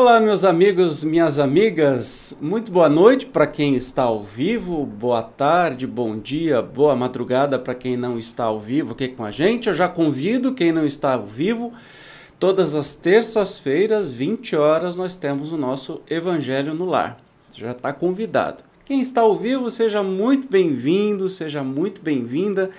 Olá, meus amigos, minhas amigas, muito boa noite para quem está ao vivo, boa tarde, bom dia, boa madrugada para quem não está ao vivo aqui com a gente. Eu já convido quem não está ao vivo, todas as terças-feiras, 20 horas, nós temos o nosso Evangelho no Lar. Você já está convidado. Quem está ao vivo, seja muito bem-vindo, seja muito bem-vinda.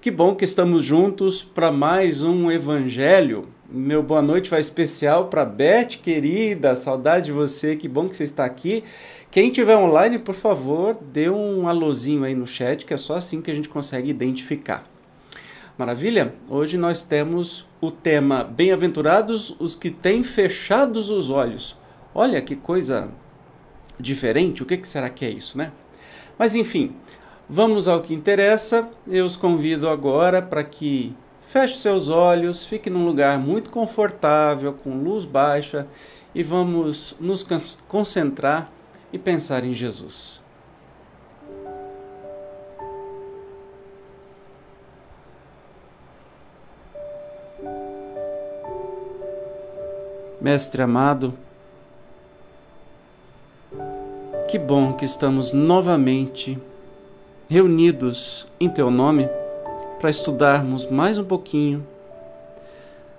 Que bom que estamos juntos para mais um Evangelho meu boa noite vai especial para Beth, querida, saudade de você, que bom que você está aqui. Quem tiver online, por favor, dê um alôzinho aí no chat, que é só assim que a gente consegue identificar. Maravilha? Hoje nós temos o tema Bem-aventurados os que têm fechados os olhos. Olha que coisa diferente, o que, que será que é isso, né? Mas enfim, vamos ao que interessa. Eu os convido agora para que Feche seus olhos, fique num lugar muito confortável, com luz baixa e vamos nos concentrar e pensar em Jesus. Mestre amado, que bom que estamos novamente reunidos em Teu nome para estudarmos mais um pouquinho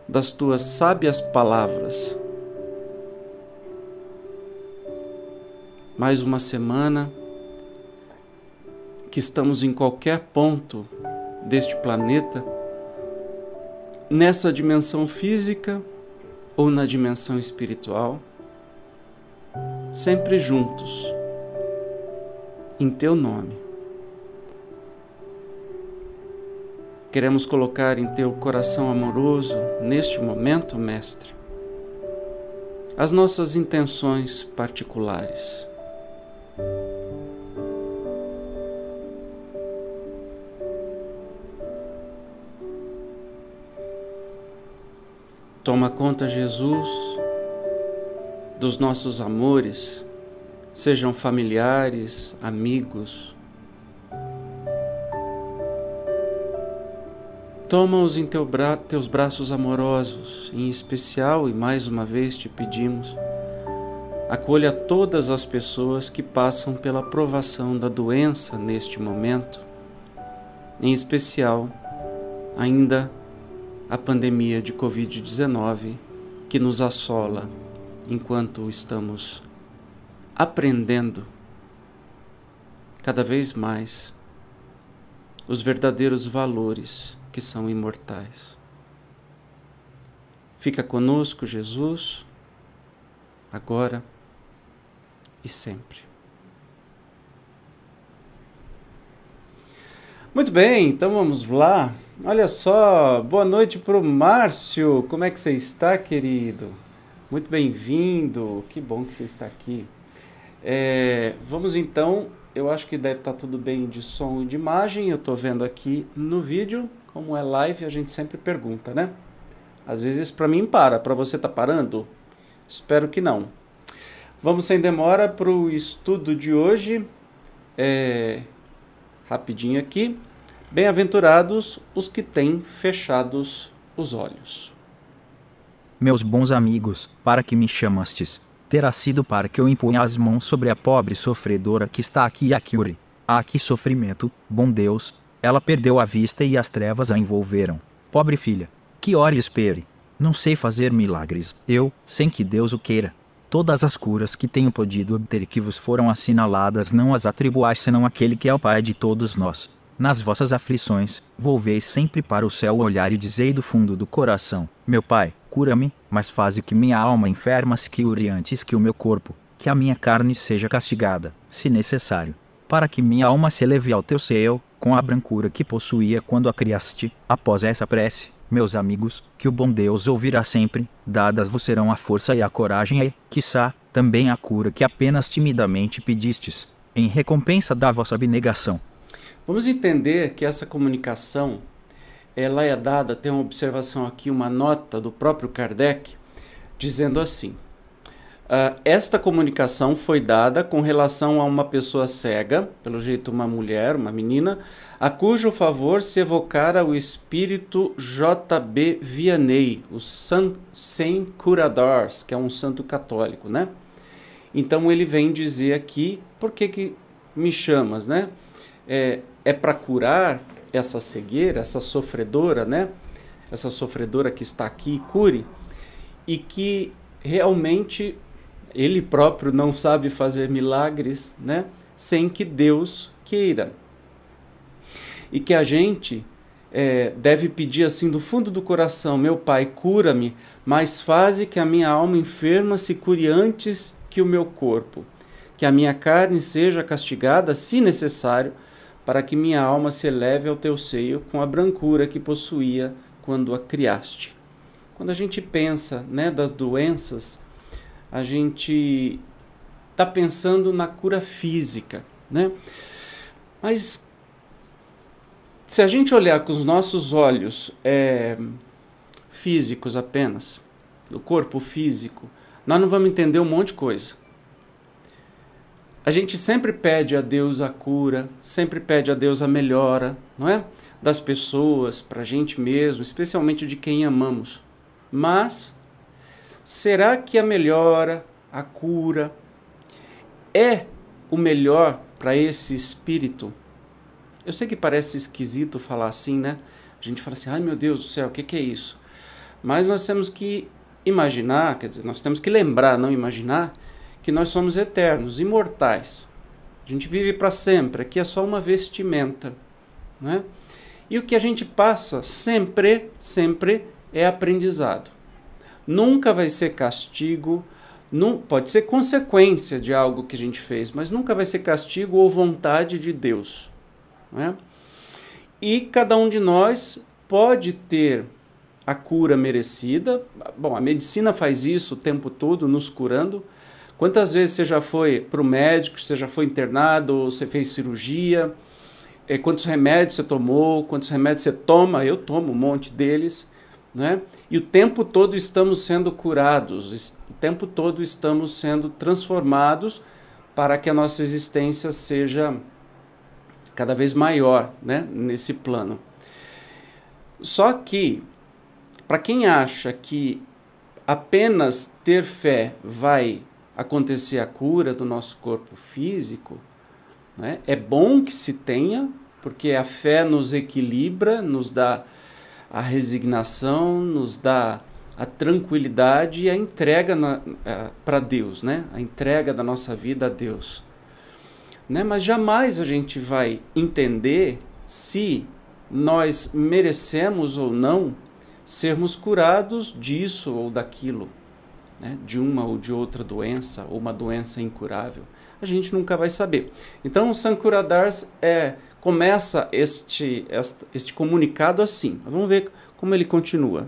das tuas sábias palavras. Mais uma semana que estamos em qualquer ponto deste planeta, nessa dimensão física ou na dimensão espiritual, sempre juntos, em teu nome. Queremos colocar em teu coração amoroso, neste momento, Mestre, as nossas intenções particulares. Toma conta, Jesus, dos nossos amores, sejam familiares, amigos, Toma-os em teu bra teus braços amorosos, em especial e mais uma vez te pedimos, acolha todas as pessoas que passam pela provação da doença neste momento, em especial ainda a pandemia de Covid-19 que nos assola enquanto estamos aprendendo cada vez mais os verdadeiros valores que são imortais. Fica conosco, Jesus, agora e sempre. Muito bem, então vamos lá. Olha só, boa noite para o Márcio. Como é que você está, querido? Muito bem-vindo. Que bom que você está aqui. É, vamos então. Eu acho que deve estar tudo bem de som e de imagem. Eu estou vendo aqui no vídeo. Como é live, a gente sempre pergunta, né? Às vezes para mim para, para você tá parando? Espero que não. Vamos sem demora para o estudo de hoje. É... Rapidinho aqui. Bem-aventurados os que têm fechados os olhos. Meus bons amigos, para que me chamastes, terá sido para que eu imponha as mãos sobre a pobre sofredora que está aqui e aqui. Ah, que sofrimento, bom Deus, ela perdeu a vista e as trevas a envolveram. Pobre filha, que ore e espere. Não sei fazer milagres, eu, sem que Deus o queira. Todas as curas que tenho podido obter que vos foram assinaladas não as atribuais senão aquele que é o Pai de todos nós. Nas vossas aflições, volveis sempre para o céu olhar e dizei do fundo do coração: Meu Pai, cura-me, mas faze que minha alma enferma se cure antes que o meu corpo, que a minha carne seja castigada, se necessário, para que minha alma se eleve ao teu seio, com a brancura que possuía quando a criaste. Após essa prece, meus amigos, que o bom Deus ouvirá sempre, dadas vos serão a força e a coragem e, quiçá, também a cura que apenas timidamente pedistes, em recompensa da vossa abnegação. Vamos entender que essa comunicação ela é dada, tem uma observação aqui, uma nota do próprio Kardec, dizendo assim: Uh, esta comunicação foi dada com relação a uma pessoa cega, pelo jeito uma mulher, uma menina, a cujo favor se evocara o espírito J.B. Vianney, o Saint Curadors, que é um santo católico, né? Então ele vem dizer aqui, por que, que me chamas, né? É, é para curar essa cegueira, essa sofredora, né? Essa sofredora que está aqui, cure, e que realmente ele próprio não sabe fazer milagres, né? Sem que Deus queira. E que a gente é, deve pedir assim do fundo do coração: Meu Pai, cura-me, mas faze que a minha alma enferma se cure antes que o meu corpo, que a minha carne seja castigada, se necessário, para que minha alma se eleve ao teu seio com a brancura que possuía quando a criaste. Quando a gente pensa né, das doenças a gente está pensando na cura física, né? Mas se a gente olhar com os nossos olhos é, físicos apenas, do corpo físico, nós não vamos entender um monte de coisa. A gente sempre pede a Deus a cura, sempre pede a Deus a melhora, não é? Das pessoas, para a gente mesmo, especialmente de quem amamos. Mas Será que a melhora, a cura, é o melhor para esse espírito? Eu sei que parece esquisito falar assim, né? A gente fala assim, ai meu Deus do céu, o que, que é isso? Mas nós temos que imaginar, quer dizer, nós temos que lembrar, não imaginar, que nós somos eternos, imortais. A gente vive para sempre, aqui é só uma vestimenta. Né? E o que a gente passa sempre, sempre é aprendizado nunca vai ser castigo, não, pode ser consequência de algo que a gente fez, mas nunca vai ser castigo ou vontade de Deus. Né? E cada um de nós pode ter a cura merecida. Bom, a medicina faz isso o tempo todo, nos curando. Quantas vezes você já foi para o médico, você já foi internado, ou você fez cirurgia? É, quantos remédios você tomou? Quantos remédios você toma? Eu tomo um monte deles. Né? E o tempo todo estamos sendo curados, o tempo todo estamos sendo transformados para que a nossa existência seja cada vez maior né? nesse plano. Só que, para quem acha que apenas ter fé vai acontecer a cura do nosso corpo físico, né? é bom que se tenha, porque a fé nos equilibra, nos dá a resignação, nos dá a tranquilidade e a entrega para Deus, né? A entrega da nossa vida a Deus. Né? Mas jamais a gente vai entender se nós merecemos ou não sermos curados disso ou daquilo, né? de uma ou de outra doença, ou uma doença incurável. A gente nunca vai saber. Então, o Sankuradars é começa este, este, este comunicado assim. Vamos ver como ele continua.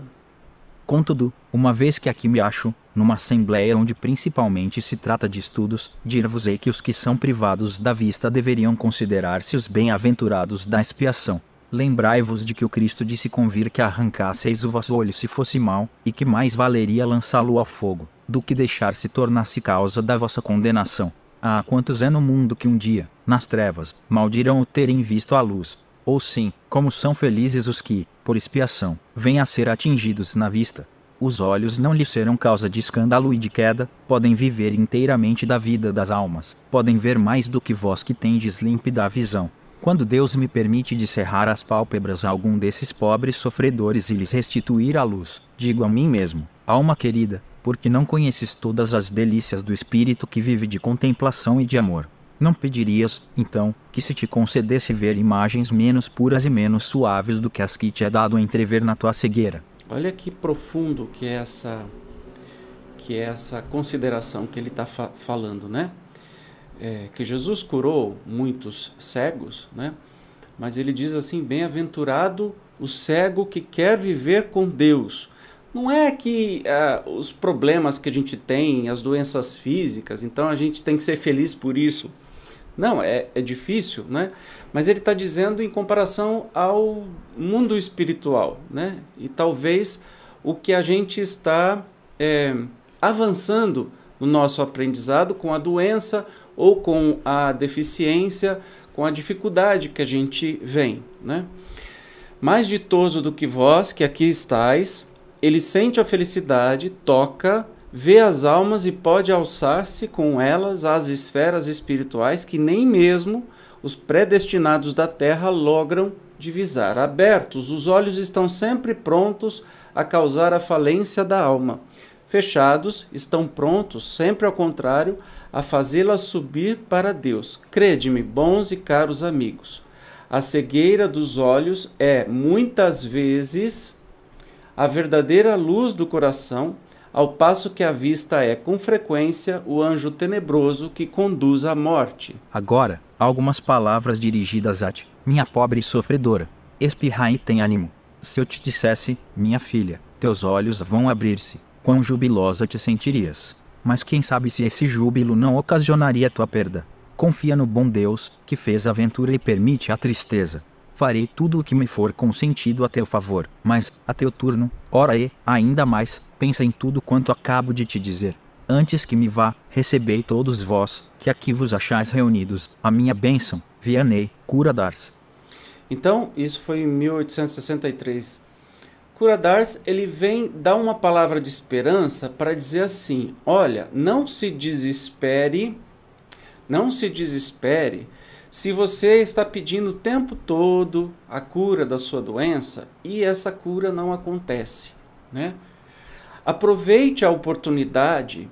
Contudo, uma vez que aqui me acho, numa assembleia onde principalmente se trata de estudos, dir-vos-ei que os que são privados da vista deveriam considerar-se os bem-aventurados da expiação. Lembrai-vos de que o Cristo disse convir que arrancasseis o vosso olho se fosse mal, e que mais valeria lançá-lo ao fogo, do que deixar-se tornar-se causa da vossa condenação. Há quantos é no mundo que um dia, nas trevas, maldirão o terem visto a luz? Ou sim, como são felizes os que, por expiação, vêm a ser atingidos na vista? Os olhos não lhes serão causa de escândalo e de queda, podem viver inteiramente da vida das almas, podem ver mais do que vós que tendes límpida a visão. Quando Deus me permite de cerrar as pálpebras a algum desses pobres sofredores e lhes restituir a luz, digo a mim mesmo, alma querida, porque não conheces todas as delícias do espírito que vive de contemplação e de amor. Não pedirias, então, que se te concedesse ver imagens menos puras e menos suaves do que as que te é dado entrever na tua cegueira? Olha que profundo que é essa que é essa consideração que ele está fa falando, né? É, que Jesus curou muitos cegos, né? Mas ele diz assim: bem-aventurado o cego que quer viver com Deus. Não é que uh, os problemas que a gente tem, as doenças físicas, então a gente tem que ser feliz por isso. Não, é, é difícil, né? Mas ele está dizendo em comparação ao mundo espiritual, né? E talvez o que a gente está é, avançando no nosso aprendizado com a doença ou com a deficiência, com a dificuldade que a gente vem, né? Mais ditoso do que vós, que aqui estáis, ele sente a felicidade, toca, vê as almas e pode alçar-se com elas às esferas espirituais que nem mesmo os predestinados da terra logram divisar. Abertos, os olhos estão sempre prontos a causar a falência da alma. Fechados, estão prontos, sempre ao contrário, a fazê-la subir para Deus. Crede-me, bons e caros amigos. A cegueira dos olhos é, muitas vezes, a verdadeira luz do coração, ao passo que a vista é, com frequência, o anjo tenebroso que conduz à morte. Agora, algumas palavras dirigidas a ti, minha pobre sofredora. Espirrai e tem ânimo. Se eu te dissesse, minha filha, teus olhos vão abrir-se, quão jubilosa te sentirias. Mas quem sabe se esse júbilo não ocasionaria tua perda? Confia no bom Deus, que fez a aventura e permite a tristeza. Farei tudo o que me for consentido a teu favor, mas, a teu turno, ora e, ainda mais, pensa em tudo quanto acabo de te dizer. Antes que me vá, recebei todos vós, que aqui vos achais reunidos, a minha bênção, Vianney, cura Dars. Então, isso foi em 1863. Cura Dars, ele vem dar uma palavra de esperança para dizer assim: olha, não se desespere, não se desespere se você está pedindo o tempo todo a cura da sua doença e essa cura não acontece, né? Aproveite a oportunidade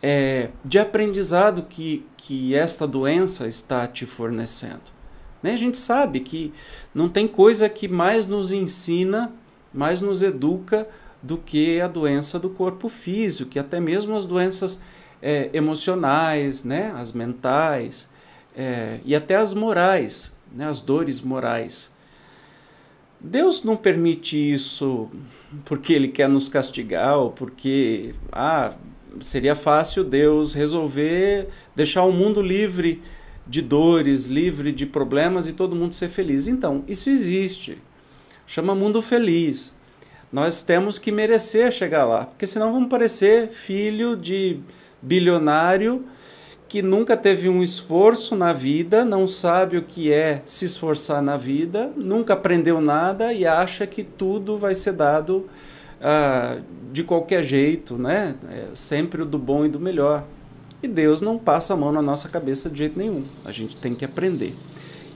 é, de aprendizado que, que esta doença está te fornecendo. Né? A gente sabe que não tem coisa que mais nos ensina, mais nos educa do que a doença do corpo físico, que até mesmo as doenças é, emocionais, né? as mentais é, e até as morais, né? as dores morais. Deus não permite isso porque Ele quer nos castigar ou porque ah, seria fácil Deus resolver deixar o mundo livre de dores, livre de problemas e todo mundo ser feliz. Então, isso existe. Chama mundo feliz. Nós temos que merecer chegar lá, porque senão vamos parecer filho de bilionário que nunca teve um esforço na vida, não sabe o que é se esforçar na vida, nunca aprendeu nada e acha que tudo vai ser dado ah, de qualquer jeito, né? É sempre o do bom e do melhor. E Deus não passa a mão na nossa cabeça de jeito nenhum. A gente tem que aprender.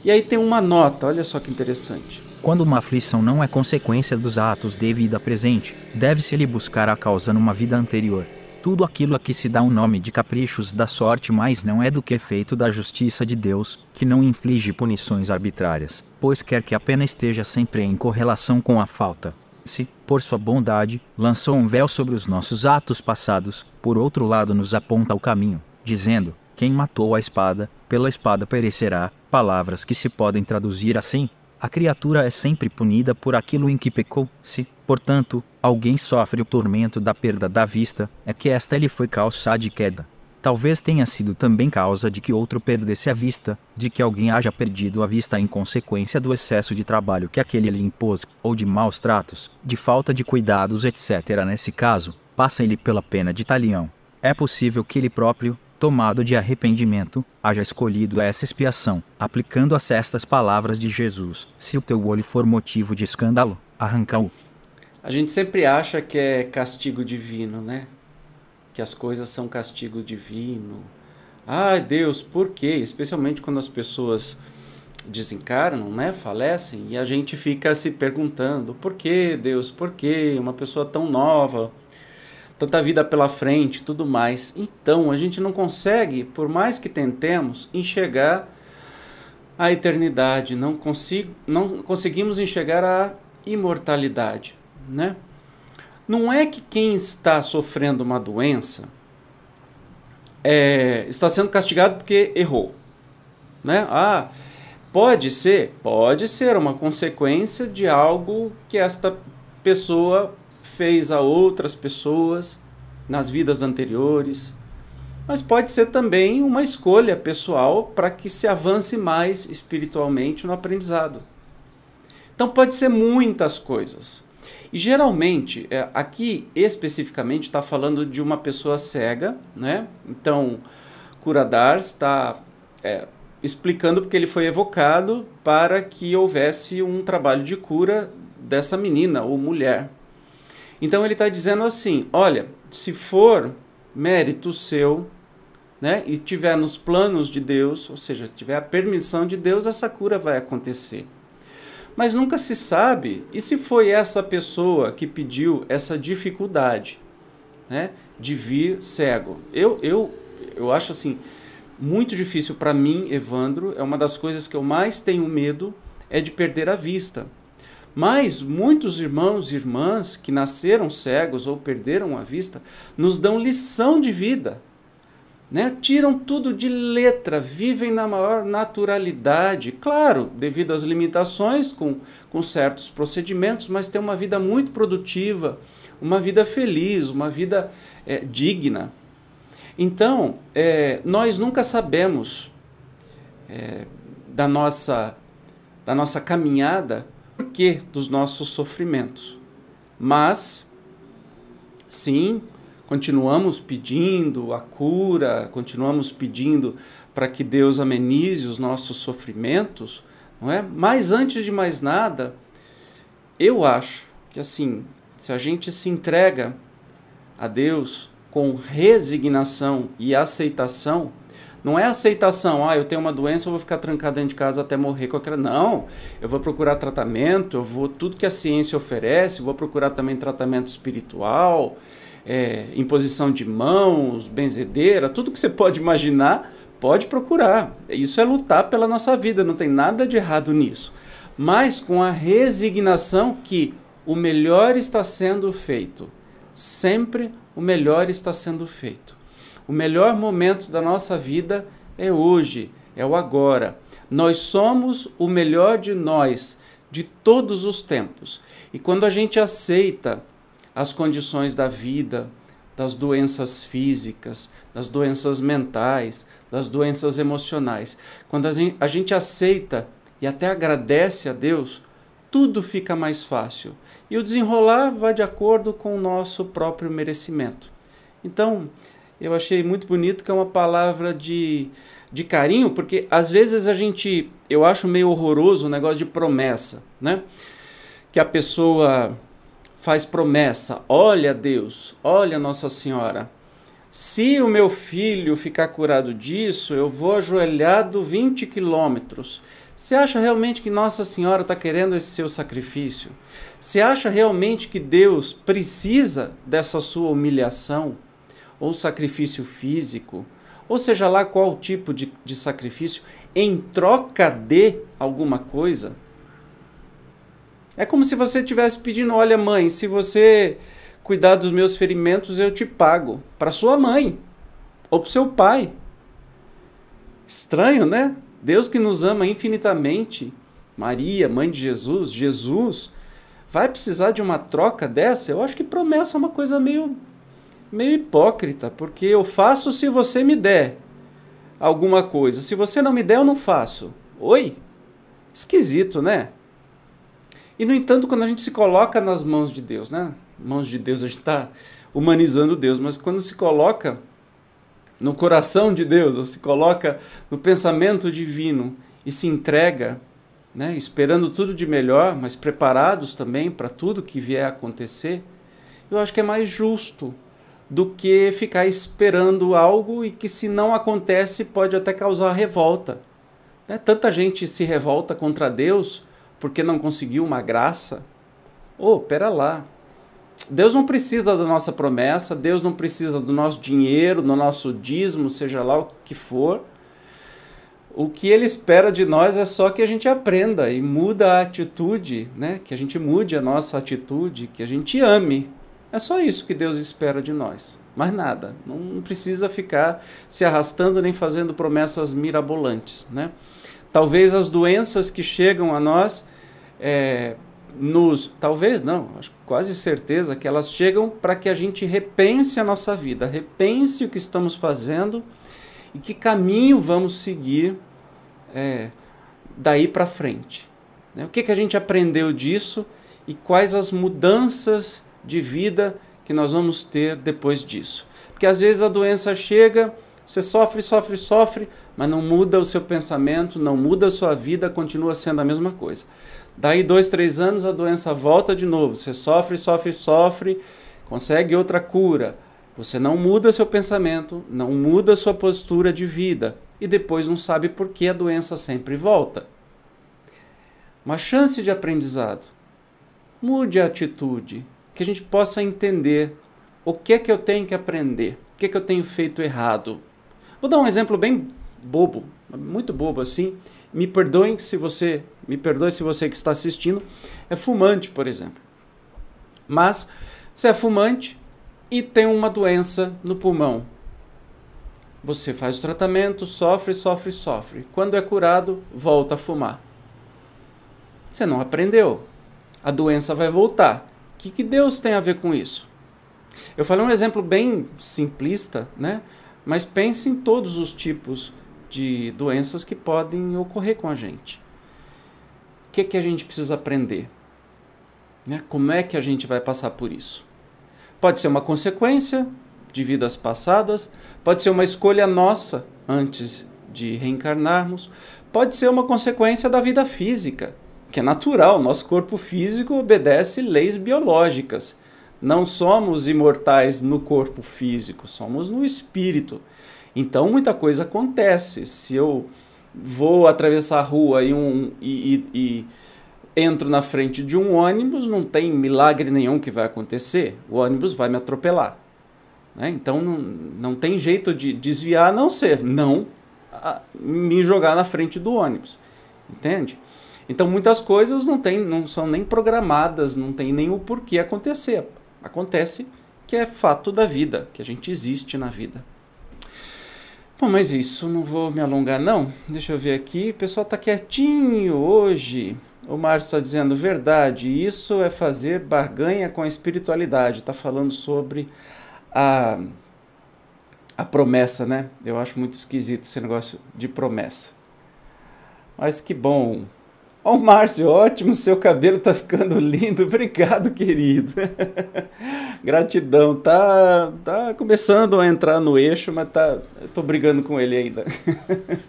E aí tem uma nota, olha só que interessante. Quando uma aflição não é consequência dos atos de vida presente, deve-se-lhe buscar a causa numa vida anterior tudo aquilo a que se dá o um nome de caprichos da sorte mais não é do que efeito da justiça de Deus, que não inflige punições arbitrárias, pois quer que a pena esteja sempre em correlação com a falta. Se, por sua bondade, lançou um véu sobre os nossos atos passados, por outro lado nos aponta o caminho, dizendo: Quem matou a espada, pela espada perecerá, palavras que se podem traduzir assim: a criatura é sempre punida por aquilo em que pecou. Se, portanto, alguém sofre o tormento da perda da vista, é que esta lhe foi causa de queda. Talvez tenha sido também causa de que outro perdesse a vista, de que alguém haja perdido a vista em consequência do excesso de trabalho que aquele lhe impôs, ou de maus tratos, de falta de cuidados, etc. Nesse caso, passa-lhe pela pena de talião. É possível que ele próprio, tomado de arrependimento, haja escolhido essa expiação, aplicando-as estas palavras de Jesus: Se o teu olho for motivo de escândalo, arranca-o. A gente sempre acha que é castigo divino, né? Que as coisas são castigo divino. Ai, Deus, por quê? Especialmente quando as pessoas desencarnam, né, falecem, e a gente fica se perguntando: por que, Deus? Por que uma pessoa tão nova? Tanta vida pela frente, tudo mais. Então, a gente não consegue, por mais que tentemos, enxergar a eternidade, não, consigo, não conseguimos enxergar a imortalidade, né? não é que quem está sofrendo uma doença é, está sendo castigado porque errou. Né? Ah, pode ser? Pode ser uma consequência de algo que esta pessoa fez a outras pessoas nas vidas anteriores. Mas pode ser também uma escolha pessoal para que se avance mais espiritualmente no aprendizado. Então pode ser muitas coisas. E geralmente, é, aqui especificamente está falando de uma pessoa cega, né? Então, Curadar está é, explicando porque ele foi evocado para que houvesse um trabalho de cura dessa menina ou mulher. Então ele está dizendo assim: olha, se for mérito seu, né, e tiver nos planos de Deus, ou seja, tiver a permissão de Deus, essa cura vai acontecer. Mas nunca se sabe. E se foi essa pessoa que pediu essa dificuldade né, de vir cego? Eu, eu, eu acho assim, muito difícil para mim, Evandro, é uma das coisas que eu mais tenho medo é de perder a vista. Mas muitos irmãos e irmãs que nasceram cegos ou perderam a vista nos dão lição de vida né? Tiram tudo de letra, vivem na maior naturalidade, claro, devido às limitações, com, com certos procedimentos, mas tem uma vida muito produtiva, uma vida feliz, uma vida é, digna. Então, é, nós nunca sabemos é, da, nossa, da nossa caminhada por que dos nossos sofrimentos. Mas, sim, continuamos pedindo a cura, continuamos pedindo para que Deus amenize os nossos sofrimentos, não é? Mas antes de mais nada, eu acho que assim, se a gente se entrega a Deus com resignação e aceitação, não é aceitação, ah, eu tenho uma doença, eu vou ficar trancado dentro de casa até morrer com aquela. Não, eu vou procurar tratamento, eu vou tudo que a ciência oferece, vou procurar também tratamento espiritual, é, imposição de mãos, benzedeira, tudo que você pode imaginar, pode procurar. Isso é lutar pela nossa vida, não tem nada de errado nisso. Mas com a resignação que o melhor está sendo feito. Sempre o melhor está sendo feito. O melhor momento da nossa vida é hoje, é o agora. Nós somos o melhor de nós, de todos os tempos. E quando a gente aceita as condições da vida, das doenças físicas, das doenças mentais, das doenças emocionais. Quando a gente, aceita e até agradece a Deus, tudo fica mais fácil. E o desenrolar vai de acordo com o nosso próprio merecimento. Então, eu achei muito bonito que é uma palavra de, de carinho, porque às vezes a gente, eu acho meio horroroso o negócio de promessa, né? Que a pessoa faz promessa: olha Deus, olha Nossa Senhora, se o meu filho ficar curado disso, eu vou ajoelhado 20 quilômetros. Você acha realmente que Nossa Senhora está querendo esse seu sacrifício? Você acha realmente que Deus precisa dessa sua humilhação? Ou sacrifício físico? Ou seja lá qual tipo de, de sacrifício, em troca de alguma coisa? É como se você estivesse pedindo: olha, mãe, se você cuidar dos meus ferimentos, eu te pago. Para sua mãe ou para seu pai. Estranho, né? Deus que nos ama infinitamente, Maria, mãe de Jesus, Jesus, vai precisar de uma troca dessa? Eu acho que promessa é uma coisa meio, meio hipócrita, porque eu faço se você me der alguma coisa. Se você não me der, eu não faço. Oi? Esquisito, né? E, no entanto, quando a gente se coloca nas mãos de Deus, né? Mãos de Deus, a gente está humanizando Deus, mas quando se coloca no coração de Deus, ou se coloca no pensamento divino e se entrega, né, esperando tudo de melhor, mas preparados também para tudo que vier a acontecer, eu acho que é mais justo do que ficar esperando algo e que, se não acontece, pode até causar revolta. Né? Tanta gente se revolta contra Deus porque não conseguiu uma graça? Oh, pera lá. Deus não precisa da nossa promessa, Deus não precisa do nosso dinheiro, do nosso dízimo, seja lá o que for. O que ele espera de nós é só que a gente aprenda e muda a atitude, né? que a gente mude a nossa atitude, que a gente ame. É só isso que Deus espera de nós. Mais nada. Não precisa ficar se arrastando nem fazendo promessas mirabolantes. Né? Talvez as doenças que chegam a nós, é, nos. Talvez não, acho quase certeza que elas chegam para que a gente repense a nossa vida, repense o que estamos fazendo e que caminho vamos seguir é, daí para frente. Né? O que, que a gente aprendeu disso e quais as mudanças de vida que nós vamos ter depois disso. Porque às vezes a doença chega, você sofre, sofre, sofre, mas não muda o seu pensamento, não muda a sua vida, continua sendo a mesma coisa. Daí dois, três anos a doença volta de novo, você sofre, sofre, sofre, consegue outra cura. Você não muda seu pensamento, não muda sua postura de vida e depois não sabe por que a doença sempre volta. Uma chance de aprendizado. Mude a atitude, que a gente possa entender o que é que eu tenho que aprender, o que é que eu tenho feito errado. Vou dar um exemplo bem bobo, muito bobo assim. Me perdoem se você, me perdoe se você que está assistindo é fumante, por exemplo. Mas você é fumante e tem uma doença no pulmão. Você faz o tratamento, sofre, sofre, sofre. Quando é curado, volta a fumar. Você não aprendeu. A doença vai voltar que, que Deus tem a ver com isso? Eu falei um exemplo bem simplista, né? mas pense em todos os tipos de doenças que podem ocorrer com a gente. O que, que a gente precisa aprender? Né? Como é que a gente vai passar por isso? Pode ser uma consequência de vidas passadas, pode ser uma escolha nossa antes de reencarnarmos, pode ser uma consequência da vida física que é natural, nosso corpo físico obedece leis biológicas. Não somos imortais no corpo físico, somos no espírito. Então muita coisa acontece. Se eu vou atravessar a rua e, um, e, e, e entro na frente de um ônibus, não tem milagre nenhum que vai acontecer. O ônibus vai me atropelar. Né? Então não, não tem jeito de desviar a não ser não a, me jogar na frente do ônibus. Entende? Então muitas coisas não, tem, não são nem programadas, não tem nem o porquê acontecer. Acontece que é fato da vida, que a gente existe na vida. Bom, mas isso, não vou me alongar não. Deixa eu ver aqui, o pessoal está quietinho hoje. O Márcio está dizendo verdade, isso é fazer barganha com a espiritualidade. Está falando sobre a, a promessa, né? Eu acho muito esquisito esse negócio de promessa. Mas que bom. Ó, oh, Márcio, ótimo, seu cabelo tá ficando lindo. Obrigado, querido. Gratidão. Tá, tá começando a entrar no eixo, mas tá, eu tô brigando com ele ainda.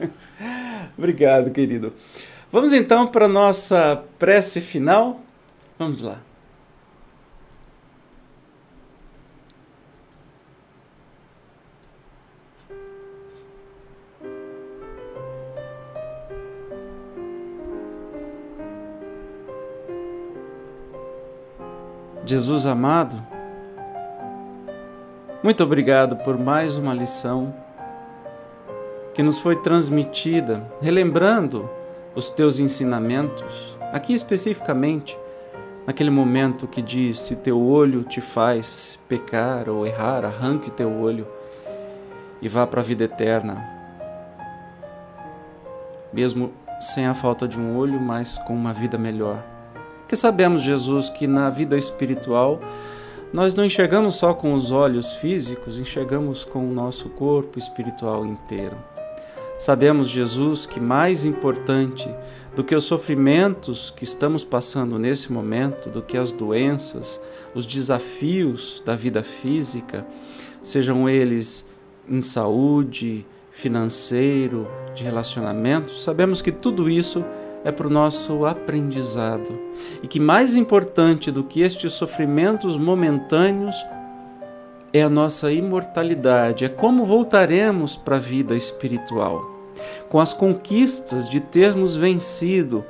Obrigado, querido. Vamos então para nossa prece final. Vamos lá. Jesus amado, muito obrigado por mais uma lição que nos foi transmitida, relembrando os teus ensinamentos, aqui especificamente, naquele momento que diz: se teu olho te faz pecar ou errar, arranque teu olho e vá para a vida eterna. Mesmo sem a falta de um olho, mas com uma vida melhor. Porque sabemos, Jesus, que na vida espiritual nós não enxergamos só com os olhos físicos, enxergamos com o nosso corpo espiritual inteiro. Sabemos, Jesus, que mais importante do que os sofrimentos que estamos passando nesse momento, do que as doenças, os desafios da vida física, sejam eles em saúde, financeiro, de relacionamento, sabemos que tudo isso é para o nosso aprendizado. E que mais importante do que estes sofrimentos momentâneos é a nossa imortalidade, é como voltaremos para a vida espiritual. Com as conquistas de termos vencido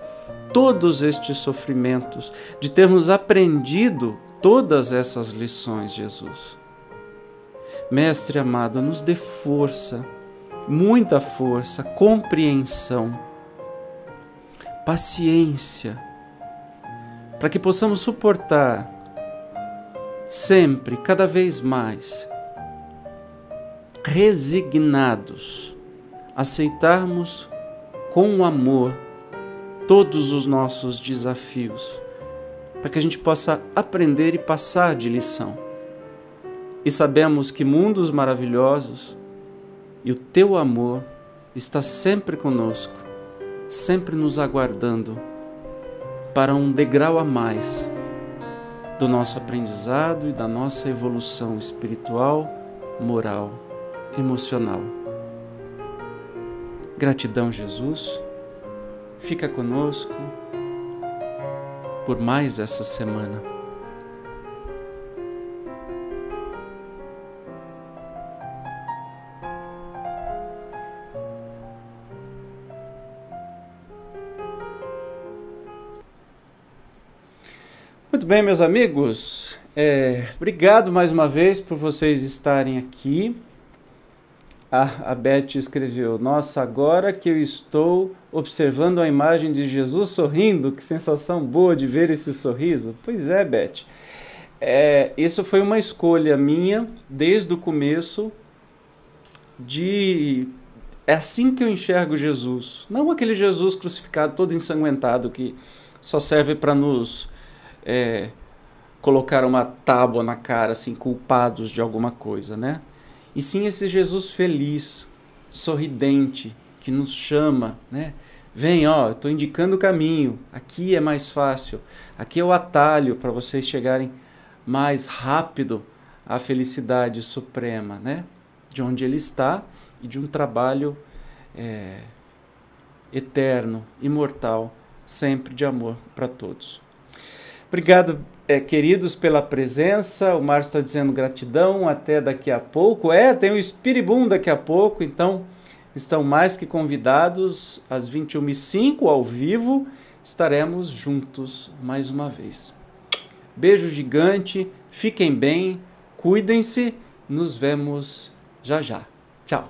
todos estes sofrimentos, de termos aprendido todas essas lições, Jesus. Mestre amado, nos dê força, muita força, compreensão paciência, para que possamos suportar sempre, cada vez mais, resignados, aceitarmos com amor todos os nossos desafios, para que a gente possa aprender e passar de lição. E sabemos que mundos maravilhosos e o teu amor está sempre conosco, sempre nos aguardando para um degrau a mais do nosso aprendizado e da nossa evolução espiritual, moral, emocional. Gratidão, Jesus. Fica conosco por mais essa semana. Bem, meus amigos. É, obrigado mais uma vez por vocês estarem aqui. A, a Beth escreveu: Nossa, agora que eu estou observando a imagem de Jesus sorrindo, que sensação boa de ver esse sorriso. Pois é, Beth. É, isso foi uma escolha minha desde o começo de é assim que eu enxergo Jesus, não aquele Jesus crucificado todo ensanguentado que só serve para nos é, colocar uma tábua na cara, assim, culpados de alguma coisa, né? E sim esse Jesus feliz, sorridente, que nos chama, né? Vem, ó, estou indicando o caminho. Aqui é mais fácil. Aqui é o atalho para vocês chegarem mais rápido à felicidade suprema, né? De onde ele está e de um trabalho é, eterno, imortal, sempre de amor para todos. Obrigado, é, queridos, pela presença. O Márcio está dizendo gratidão. Até daqui a pouco. É, tem o Espiribum daqui a pouco, então estão mais que convidados. Às 21h05, ao vivo, estaremos juntos mais uma vez. Beijo gigante, fiquem bem, cuidem-se, nos vemos já já. Tchau.